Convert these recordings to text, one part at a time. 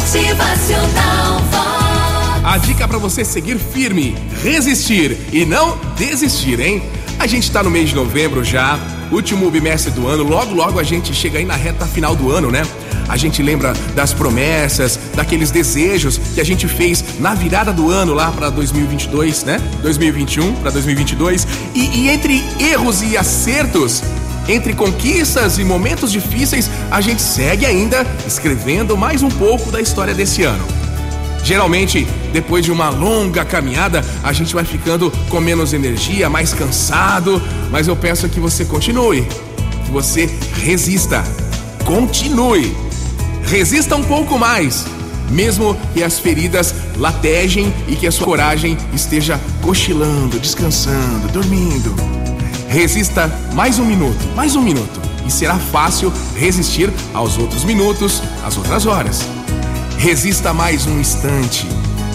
Motivacional Vox. A dica para você seguir firme, resistir e não desistir, hein? A gente tá no mês de novembro já, último bimestre do ano, logo logo a gente chega aí na reta final do ano, né? A gente lembra das promessas, daqueles desejos que a gente fez na virada do ano lá para 2022, né? 2021 para 2022. E, e entre erros e acertos, entre conquistas e momentos difíceis, a gente segue ainda escrevendo mais um pouco da história desse ano. Geralmente, depois de uma longa caminhada, a gente vai ficando com menos energia, mais cansado, mas eu peço que você continue, que você resista. Continue. Resista um pouco mais, mesmo que as feridas latejem e que a sua coragem esteja cochilando, descansando, dormindo. Resista mais um minuto, mais um minuto, e será fácil resistir aos outros minutos, às outras horas. Resista mais um instante,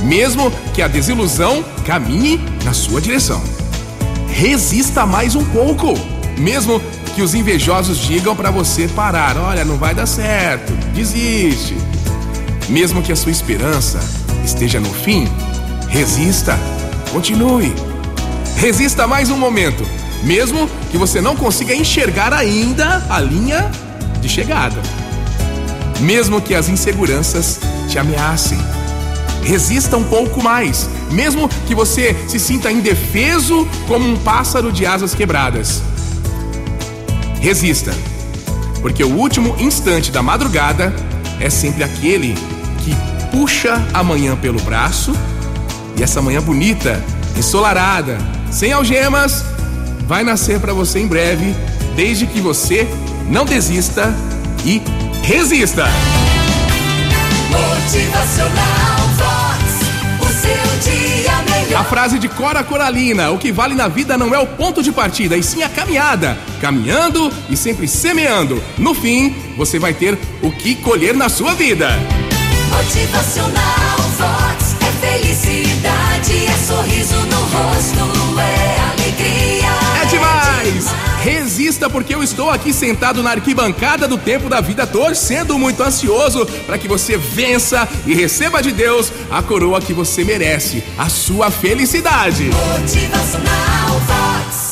mesmo que a desilusão caminhe na sua direção. Resista mais um pouco, mesmo que os invejosos digam para você parar, olha, não vai dar certo, desiste. Mesmo que a sua esperança esteja no fim, resista, continue. Resista mais um momento, mesmo que você não consiga enxergar ainda a linha de chegada. Mesmo que as inseguranças te ameacem. Resista um pouco mais, mesmo que você se sinta indefeso como um pássaro de asas quebradas. Resista, porque o último instante da madrugada é sempre aquele que puxa a manhã pelo braço e essa manhã bonita, ensolarada, sem algemas, vai nascer para você em breve, desde que você não desista e resista. A frase de Cora Coralina: o que vale na vida não é o ponto de partida, e sim a caminhada. Caminhando e sempre semeando. No fim, você vai ter o que colher na sua vida. Motivacional Vox. Resista porque eu estou aqui sentado na arquibancada do tempo da vida, torcendo muito ansioso para que você vença e receba de Deus a coroa que você merece, a sua felicidade. Motivacional.